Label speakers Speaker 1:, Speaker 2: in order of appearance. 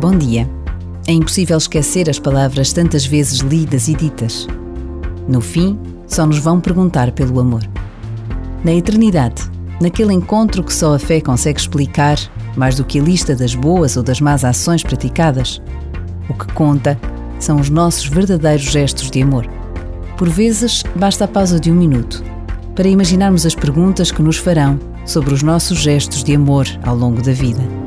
Speaker 1: Bom dia. É impossível esquecer as palavras tantas vezes lidas e ditas. No fim, só nos vão perguntar pelo amor. Na eternidade, naquele encontro que só a fé consegue explicar, mais do que a lista das boas ou das más ações praticadas, o que conta são os nossos verdadeiros gestos de amor. Por vezes, basta a pausa de um minuto para imaginarmos as perguntas que nos farão sobre os nossos gestos de amor ao longo da vida.